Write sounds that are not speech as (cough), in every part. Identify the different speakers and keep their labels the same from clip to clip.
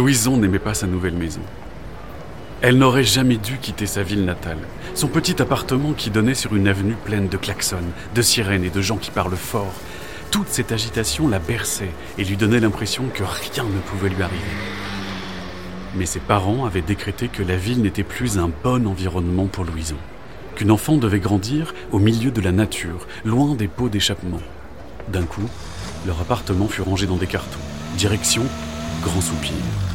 Speaker 1: Louison n'aimait pas sa nouvelle maison. Elle n'aurait jamais dû quitter sa ville natale, son petit appartement qui donnait sur une avenue pleine de klaxons, de sirènes et de gens qui parlent fort. Toute cette agitation la berçait et lui donnait l'impression que rien ne pouvait lui arriver. Mais ses parents avaient décrété que la ville n'était plus un bon environnement pour Louison, qu'une enfant devait grandir au milieu de la nature, loin des pots d'échappement. D'un coup, leur appartement fut rangé dans des cartons. Direction Grand Soupir.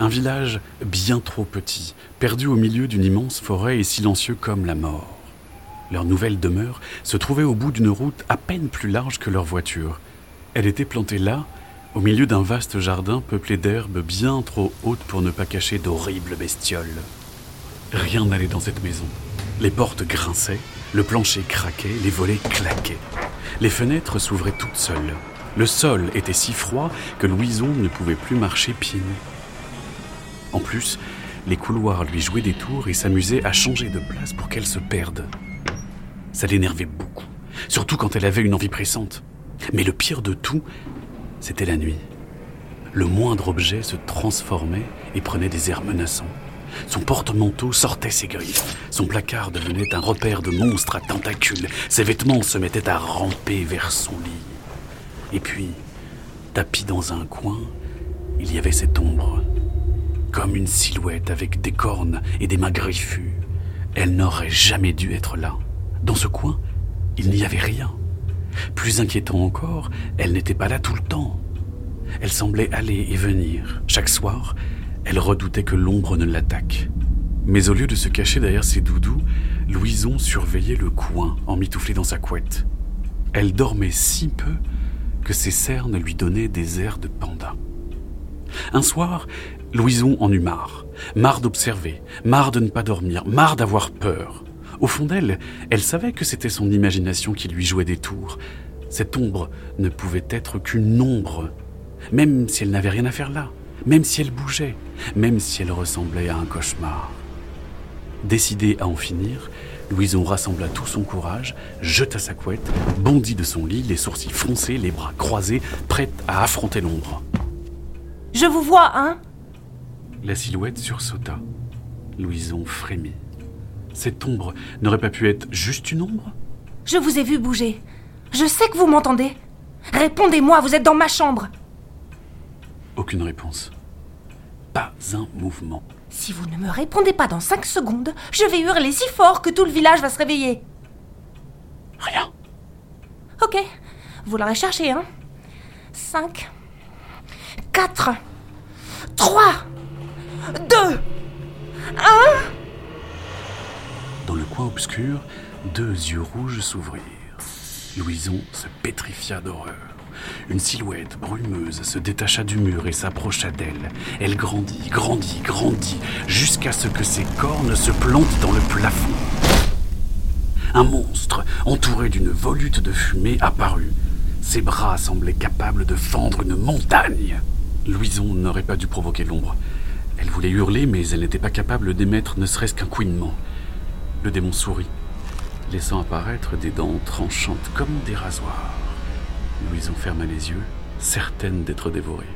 Speaker 1: Un village bien trop petit, perdu au milieu d'une immense forêt et silencieux comme la mort. Leur nouvelle demeure se trouvait au bout d'une route à peine plus large que leur voiture. Elle était plantée là, au milieu d'un vaste jardin peuplé d'herbes bien trop hautes pour ne pas cacher d'horribles bestioles. Rien n'allait dans cette maison. Les portes grinçaient, le plancher craquait, les volets claquaient. Les fenêtres s'ouvraient toutes seules. Le sol était si froid que Louison ne pouvait plus marcher pieds nus. En plus, les couloirs lui jouaient des tours et s'amusaient à changer de place pour qu'elle se perde. Ça l'énervait beaucoup, surtout quand elle avait une envie pressante. Mais le pire de tout, c'était la nuit. Le moindre objet se transformait et prenait des airs menaçants. Son porte-manteau sortait ses griffes. Son placard devenait un repère de monstres à tentacules. Ses vêtements se mettaient à ramper vers son lit. Et puis, tapis dans un coin, il y avait cette ombre comme une silhouette avec des cornes et des mains griffues. Elle n'aurait jamais dû être là. Dans ce coin, il n'y avait rien. Plus inquiétant encore, elle n'était pas là tout le temps. Elle semblait aller et venir. Chaque soir, elle redoutait que l'ombre ne l'attaque. Mais au lieu de se cacher derrière ses doudous, Louison surveillait le coin, emmitouflée dans sa couette. Elle dormait si peu que ses cernes lui donnaient des airs de panda. Un soir, Louison en eut marre. Marre d'observer, marre de ne pas dormir, marre d'avoir peur. Au fond d'elle, elle savait que c'était son imagination qui lui jouait des tours. Cette ombre ne pouvait être qu'une ombre, même si elle n'avait rien à faire là, même si elle bougeait, même si elle ressemblait à un cauchemar. Décidée à en finir, Louison rassembla tout son courage, jeta sa couette, bondit de son lit, les sourcils froncés, les bras croisés, prête à affronter l'ombre.
Speaker 2: Je vous vois, hein?
Speaker 1: La silhouette sursauta. Louison frémit. Cette ombre n'aurait pas pu être juste une ombre?
Speaker 2: Je vous ai vu bouger. Je sais que vous m'entendez. Répondez-moi, vous êtes dans ma chambre.
Speaker 1: Aucune réponse. Pas un mouvement.
Speaker 2: Si vous ne me répondez pas dans cinq secondes, je vais hurler si fort que tout le village va se réveiller.
Speaker 1: Rien.
Speaker 2: Ok, vous l'aurez cherché, hein? Cinq. Quatre. Trois. Deux Un
Speaker 1: Dans le coin obscur, deux yeux rouges s'ouvrirent. Louison se pétrifia d'horreur. Une silhouette brumeuse se détacha du mur et s'approcha d'elle. Elle grandit, grandit, grandit, jusqu'à ce que ses cornes se plantent dans le plafond. Un monstre, entouré d'une volute de fumée, apparut. Ses bras semblaient capables de fendre une montagne. Louison n'aurait pas dû provoquer l'ombre. Elle voulait hurler, mais elle n'était pas capable d'émettre ne serait-ce qu'un couinement. Le démon sourit, laissant apparaître des dents tranchantes comme des rasoirs. Louison ferma les yeux, certaine d'être dévorée.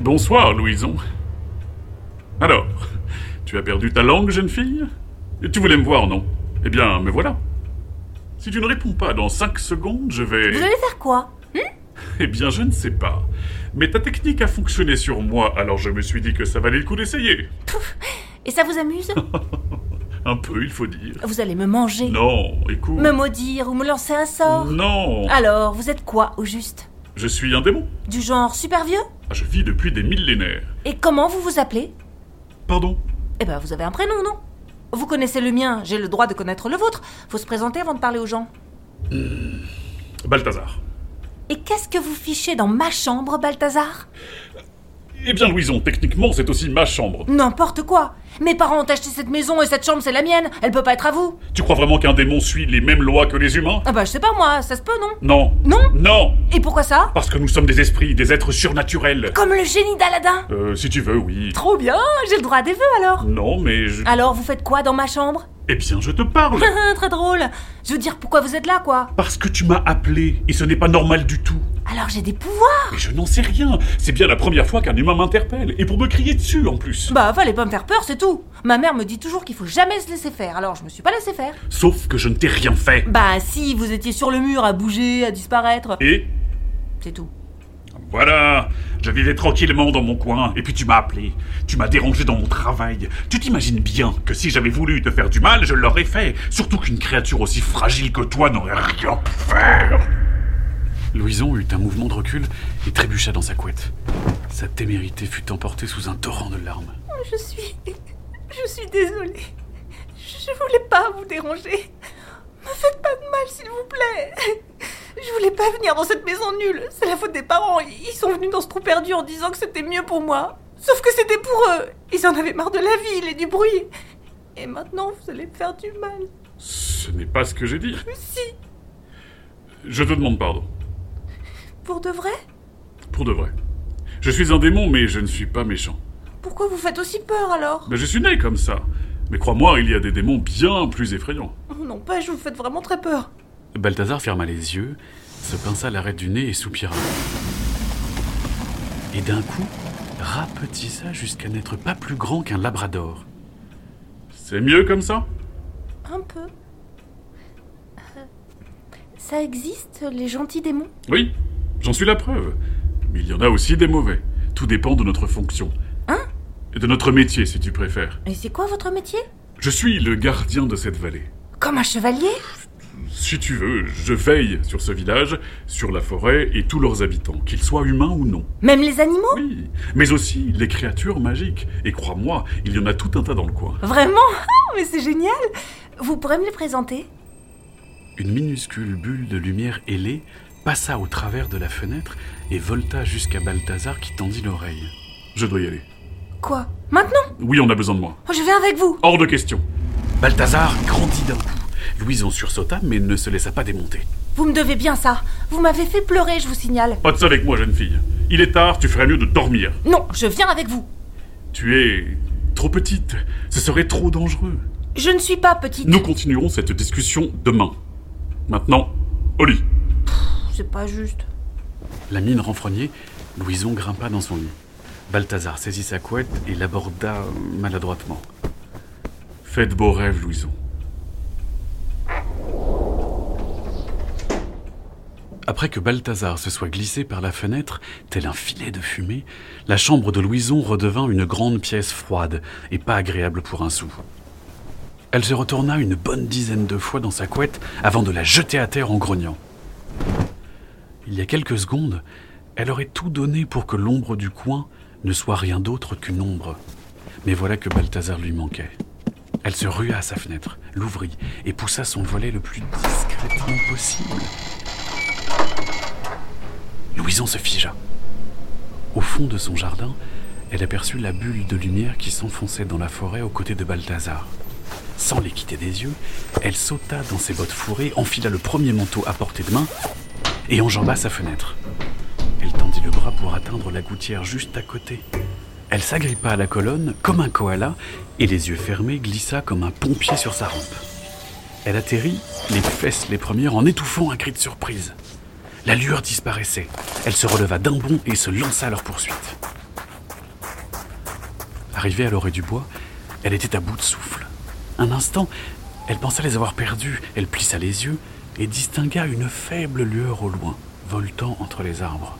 Speaker 3: Bonsoir, Louison. Alors, tu as perdu ta langue, jeune fille? Tu voulais me voir, non? Eh bien, me voilà. Si tu ne réponds pas dans cinq secondes, je vais...
Speaker 2: Vous allez faire quoi?
Speaker 3: Eh bien, je ne sais pas. Mais ta technique a fonctionné sur moi, alors je me suis dit que ça valait le coup d'essayer.
Speaker 2: Et ça vous amuse? (laughs)
Speaker 3: Un peu, il faut dire.
Speaker 2: Vous allez me manger
Speaker 3: Non, écoute.
Speaker 2: Me maudire ou me lancer un sort?
Speaker 3: Non.
Speaker 2: Alors, vous êtes quoi, au juste?
Speaker 3: Je suis un démon.
Speaker 2: Du genre super vieux?
Speaker 3: Ah, Je vis depuis des millénaires.
Speaker 2: Et comment vous vous appelez?
Speaker 3: Pardon?
Speaker 2: Eh ben, vous avez un prénom, non? Vous connaissez le mien, j'ai le droit de connaître le vôtre. Faut se présenter avant de parler aux gens.
Speaker 3: Balthazar.
Speaker 2: Et qu'est-ce que vous fichez dans ma chambre, Balthazar?
Speaker 3: Eh bien, Louison, techniquement, c'est aussi ma chambre.
Speaker 2: N'importe quoi Mes parents ont acheté cette maison et cette chambre, c'est la mienne. Elle peut pas être à vous.
Speaker 3: Tu crois vraiment qu'un démon suit les mêmes lois que les humains?
Speaker 2: Ah bah, je sais pas, moi, ça se peut, non?
Speaker 3: Non.
Speaker 2: Non?
Speaker 3: Non
Speaker 2: Et pourquoi ça?
Speaker 3: Parce que nous sommes des esprits, des êtres surnaturels.
Speaker 2: Comme le génie d'Aladin
Speaker 3: Euh, si tu veux, oui.
Speaker 2: Trop bien J'ai le droit à des vœux, alors
Speaker 3: Non, mais je...
Speaker 2: Alors, vous faites quoi dans ma chambre?
Speaker 3: Eh bien, je te parle (laughs)
Speaker 2: Très drôle Je veux dire, pourquoi vous êtes là, quoi?
Speaker 3: Parce que tu m'as appelé, et ce n'est pas normal du tout.
Speaker 2: Alors j'ai des pouvoirs
Speaker 3: Mais je n'en sais rien. C'est bien la première fois qu'un humain m'interpelle. Et pour me crier dessus en plus.
Speaker 2: Bah, fallait pas me faire peur, c'est. Ma mère me dit toujours qu'il faut jamais se laisser faire, alors je me suis pas laissé faire.
Speaker 3: Sauf que je ne t'ai rien fait.
Speaker 2: Bah, si, vous étiez sur le mur à bouger, à disparaître.
Speaker 3: Et
Speaker 2: C'est tout.
Speaker 3: Voilà, je vivais tranquillement dans mon coin, et puis tu m'as appelé, tu m'as dérangé dans mon travail. Tu t'imagines bien que si j'avais voulu te faire du mal, je l'aurais fait, surtout qu'une créature aussi fragile que toi n'aurait rien pu faire.
Speaker 1: Louison eut un mouvement de recul et trébucha dans sa couette. Sa témérité fut emportée sous un torrent de larmes.
Speaker 2: Je suis. Je suis désolée. Je voulais pas vous déranger. Me faites pas de mal, s'il vous plaît. Je voulais pas venir dans cette maison nulle. C'est la faute des parents. Ils sont venus dans ce trou perdu en disant que c'était mieux pour moi. Sauf que c'était pour eux. Ils en avaient marre de la ville et du bruit. Et maintenant, vous allez me faire du mal.
Speaker 3: Ce n'est pas ce que j'ai dit.
Speaker 2: Si,
Speaker 3: Je te demande pardon.
Speaker 2: pour de vrai?
Speaker 3: Pour de vrai. Je suis un démon, mais je ne suis pas méchant.
Speaker 2: Pourquoi vous faites aussi peur alors
Speaker 3: Mais je suis né comme ça. Mais crois-moi, il y a des démons bien plus effrayants.
Speaker 2: Oh Non, pas, je vous faites vraiment très peur.
Speaker 1: Balthazar ferma les yeux, se pinça l'arête du nez et soupira. Et d'un coup, rapetissa jusqu'à n'être pas plus grand qu'un labrador.
Speaker 3: C'est mieux comme ça?
Speaker 2: Un peu. Euh, Ça existe, les gentils démons?
Speaker 3: Oui, j'en suis la preuve. Mais il y en a aussi des mauvais. Tout dépend de notre fonction. Et de notre métier, si tu préfères.
Speaker 2: Et c'est quoi votre métier?
Speaker 3: Je suis le gardien de cette vallée.
Speaker 2: Comme un chevalier?
Speaker 3: Si tu veux, je veille sur ce village, sur la forêt et tous leurs habitants, qu'ils soient humains ou non.
Speaker 2: Même les animaux?
Speaker 3: Oui, mais aussi les créatures magiques. Et crois-moi, il y en a tout un tas dans le coin.
Speaker 2: Vraiment? Ah, Mais c'est génial Vous pourrez me les présenter?
Speaker 1: Une minuscule bulle de lumière ailée passa au travers de la fenêtre et volta jusqu'à Balthazar qui tendit l'oreille.
Speaker 3: Je dois y aller.
Speaker 2: Quoi? Maintenant?
Speaker 3: Oui, on a besoin de moi.
Speaker 2: Oh, Je viens avec vous
Speaker 3: Hors de question.
Speaker 1: Balthazar grandit d'un coup. Louison sursauta mais ne se laissa pas démonter.
Speaker 2: Vous me devez bien ça Vous m'avez fait pleurer, je vous signale.
Speaker 3: Pas de ça avec moi, jeune fille. Il est tard, tu ferais mieux de dormir.
Speaker 2: Non, je viens avec vous
Speaker 3: Tu es trop petite. Ce serait trop dangereux.
Speaker 2: Je ne suis pas petite.
Speaker 3: Nous continuerons cette discussion demain. Maintenant, au lit.
Speaker 2: C'est pas juste.
Speaker 1: La mine renfrognée, Louison grimpa dans son lit. Balthazar saisit sa couette et l'aborda maladroitement.
Speaker 3: Faites de beaux rêves, Louison.
Speaker 1: Après que Balthazar se soit glissé par la fenêtre, tel un filet de fumée, la chambre de Louison redevint une grande pièce froide et pas agréable pour un sou. Elle se retourna une bonne dizaine de fois dans sa couette avant de la jeter à terre en grognant. Il y a quelques secondes, elle aurait tout donné pour que l'ombre du coin ne soit rien d'autre qu'une ombre. Mais voilà que Balthazar lui manquait. Elle se rua à sa fenêtre, l'ouvrit et poussa son volet le plus discrètement possible. Louison se figea. Au fond de son jardin, elle aperçut la bulle de lumière qui s'enfonçait dans la forêt aux côtés de Balthazar. Sans les quitter des yeux, elle sauta dans ses bottes fourrées, enfila le premier manteau à portée de main et enjamba sa fenêtre. Le bras pour atteindre la gouttière juste à côté. Elle s'agrippa à la colonne comme un koala et les yeux fermés glissa comme un pompier sur sa rampe. Elle atterrit, les fesses les premières, en étouffant un cri de surprise. La lueur disparaissait. Elle se releva d'un bond et se lança à leur poursuite. Arrivée à l'orée du bois, elle était à bout de souffle. Un instant, elle pensa les avoir perdus. Elle plissa les yeux et distingua une faible lueur au loin, voltant entre les arbres.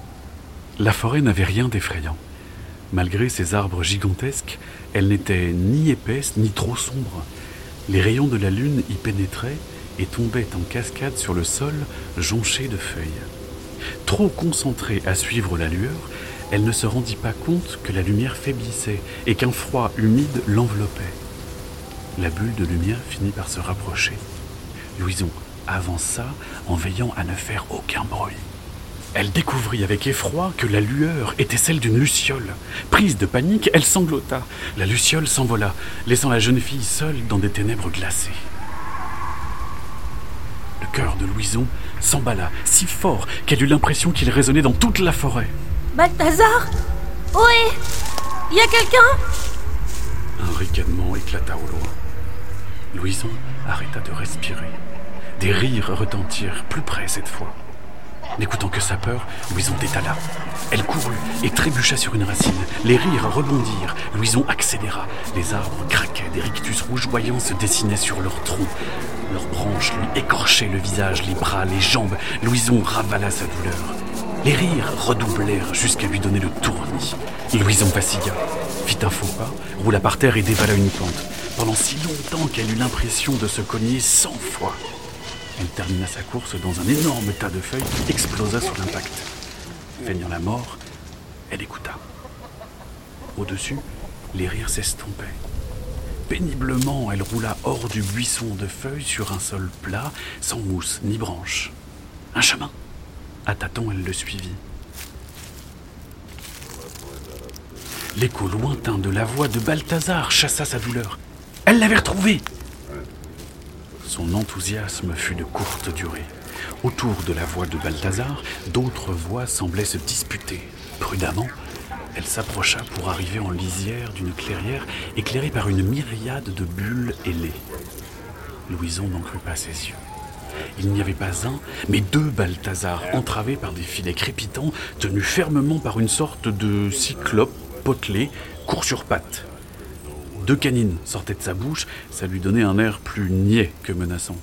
Speaker 1: La forêt n'avait rien d'effrayant. Malgré ses arbres gigantesques, elle n'était ni épaisse ni trop sombre. Les rayons de la lune y pénétraient et tombaient en cascade sur le sol jonché de feuilles. Trop concentrée à suivre la lueur, elle ne se rendit pas compte que la lumière faiblissait et qu'un froid humide l'enveloppait. La bulle de lumière finit par se rapprocher. Louison avança en veillant à ne faire aucun bruit. Elle découvrit avec effroi que la lueur était celle d'une luciole. Prise de panique, elle sanglota. La luciole s'envola, laissant la jeune fille seule dans des ténèbres glacées. Le cœur de Louison s'emballa si fort qu'elle eut l'impression qu'il résonnait dans toute la forêt.
Speaker 2: Balthazar? Oui? Y a quelqu'un?
Speaker 1: Un ricanement éclata au loin. Louison arrêta de respirer. Des rires retentirent plus près cette fois. N'écoutant que sa peur, Louison détala. Elle courut et trébucha sur une racine. Les rires rebondirent. Louison accéléra. Les arbres craquaient, des rictus rougeoyants se dessinaient sur leur tronc. Leurs branches lui écorchaient le visage, les bras, les jambes. Louison ravala sa douleur. Les rires redoublèrent jusqu'à lui donner le tournis. Louison vacilla, fit un faux pas, roula par terre et dévala une pente. Pendant si longtemps qu'elle eut l'impression de se cogner cent fois. Elle termina sa course dans un énorme tas de feuilles qui explosa sous l'impact. Feignant la mort, elle écouta. Au-dessus, les rires s'estompaient. Péniblement, elle roula hors du buisson de feuilles sur un sol plat, sans mousse ni branche. Un chemin. À tâtons, elle le suivit. L'écho lointain de la voix de Balthazar chassa sa douleur. Elle l'avait retrouvé Son enthousiasme fut de courte durée. Autour de la voix de Balthazar, d'autres voix semblaient se disputer. Prudemment, elle s'approcha pour arriver en lisière d'une clairière éclairée par une myriade de bulles ailées. Louison n'en crut pas ses yeux. Il n'y avait pas un, mais deux Balthazar entravés par des filets crépitants, tenus fermement par une sorte de cyclope potelé, court sur pattes. Deux canines sortaient de sa bouche, ça lui donnait un air plus niais que menaçant.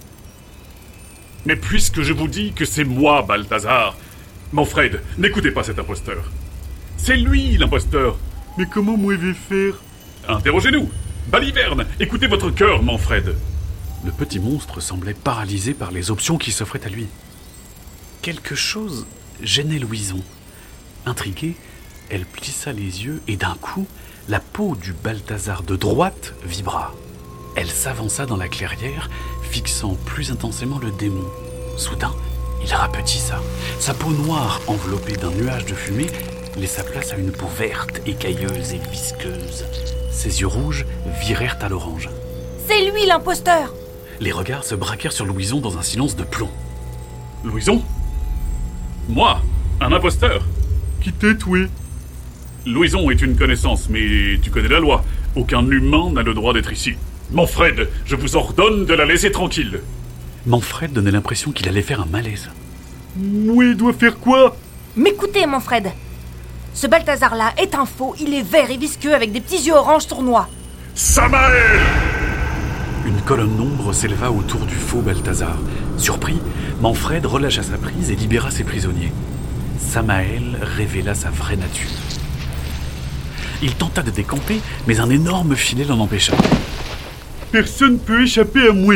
Speaker 3: Mais puisque je vous dis que c'est moi, Balthazar, Manfred, n'écoutez pas cet imposteur. C'est lui l'imposteur. Mais comment moi vais faire Interrogez-nous. Baliverne, écoutez votre cœur, Manfred.
Speaker 1: Le petit monstre semblait paralysé par les options qui s'offraient à lui. Quelque chose gênait Louison. Intriguée, elle plissa les yeux et d'un coup, la peau du Balthazar de droite vibra. Elle s'avança dans la clairière, fixant plus intensément le démon. Soudain, il rapetissa. Sa peau noire, enveloppée d'un nuage de fumée, laissa place à une peau verte, écailleuse et visqueuse. Ses yeux rouges virèrent à l'orange.
Speaker 2: C'est lui l'imposteur
Speaker 1: Les regards se braquèrent sur Louison dans un silence de plomb.
Speaker 3: Louison? Moi Un imposteur
Speaker 4: Qui t'es tué
Speaker 3: Louison est une connaissance, mais tu connais la loi. Aucun humain n'a le droit d'être ici. Manfred, je vous ordonne de la laisser tranquille.
Speaker 1: Manfred donnait l'impression qu'il allait faire un malaise.
Speaker 4: Moi, dois faire quoi?
Speaker 2: M'écoutez, Manfred. Ce Balthazar-là est un faux, il est vert et visqueux avec des petits yeux orange tournois.
Speaker 3: Samael
Speaker 1: Une colonne d'ombre s'éleva autour du faux Balthazar. Surpris, Manfred relâcha sa prise et libéra ses prisonniers. Samael révéla sa vraie nature. Il tenta de décamper, mais un énorme filet l'en empêcha.
Speaker 4: Personne peut échapper à moi.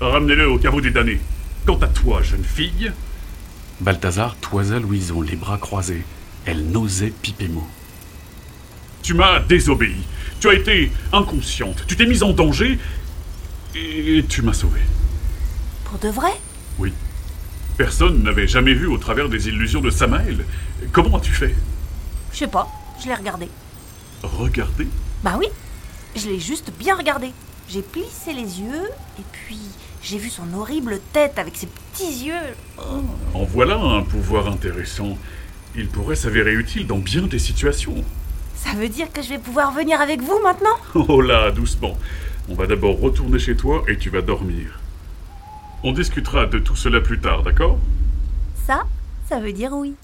Speaker 3: Ramenez-le au caveau des damnés. Quant à toi, jeune fille,
Speaker 1: Balthazar toisa Louison, les bras croisés. Elle n'osait piper mot.
Speaker 3: tu m'as désobéi. Tu as été inconsciente. Tu t'es mise en danger et tu m'as sauvé.
Speaker 2: Pour de vrai?
Speaker 3: Oui. Personne n'avait jamais vu au travers des illusions de Samael. Comment as-tu fait?
Speaker 2: Je sais pas, je l'ai regardé.
Speaker 3: Regardez.
Speaker 2: Bah oui, je l'ai juste bien regardé. J'ai plissé les yeux et puis j'ai vu son horrible tête avec ses petits yeux. Oh.
Speaker 3: En voilà un pouvoir intéressant. Il pourrait s'avérer utile dans bien des situations.
Speaker 2: Ça veut dire que je vais pouvoir venir avec vous maintenant? (laughs)
Speaker 3: Oh là, doucement. On va d'abord retourner chez toi et tu vas dormir. On discutera de tout cela plus tard, d'accord?
Speaker 2: Ça, ça veut dire oui.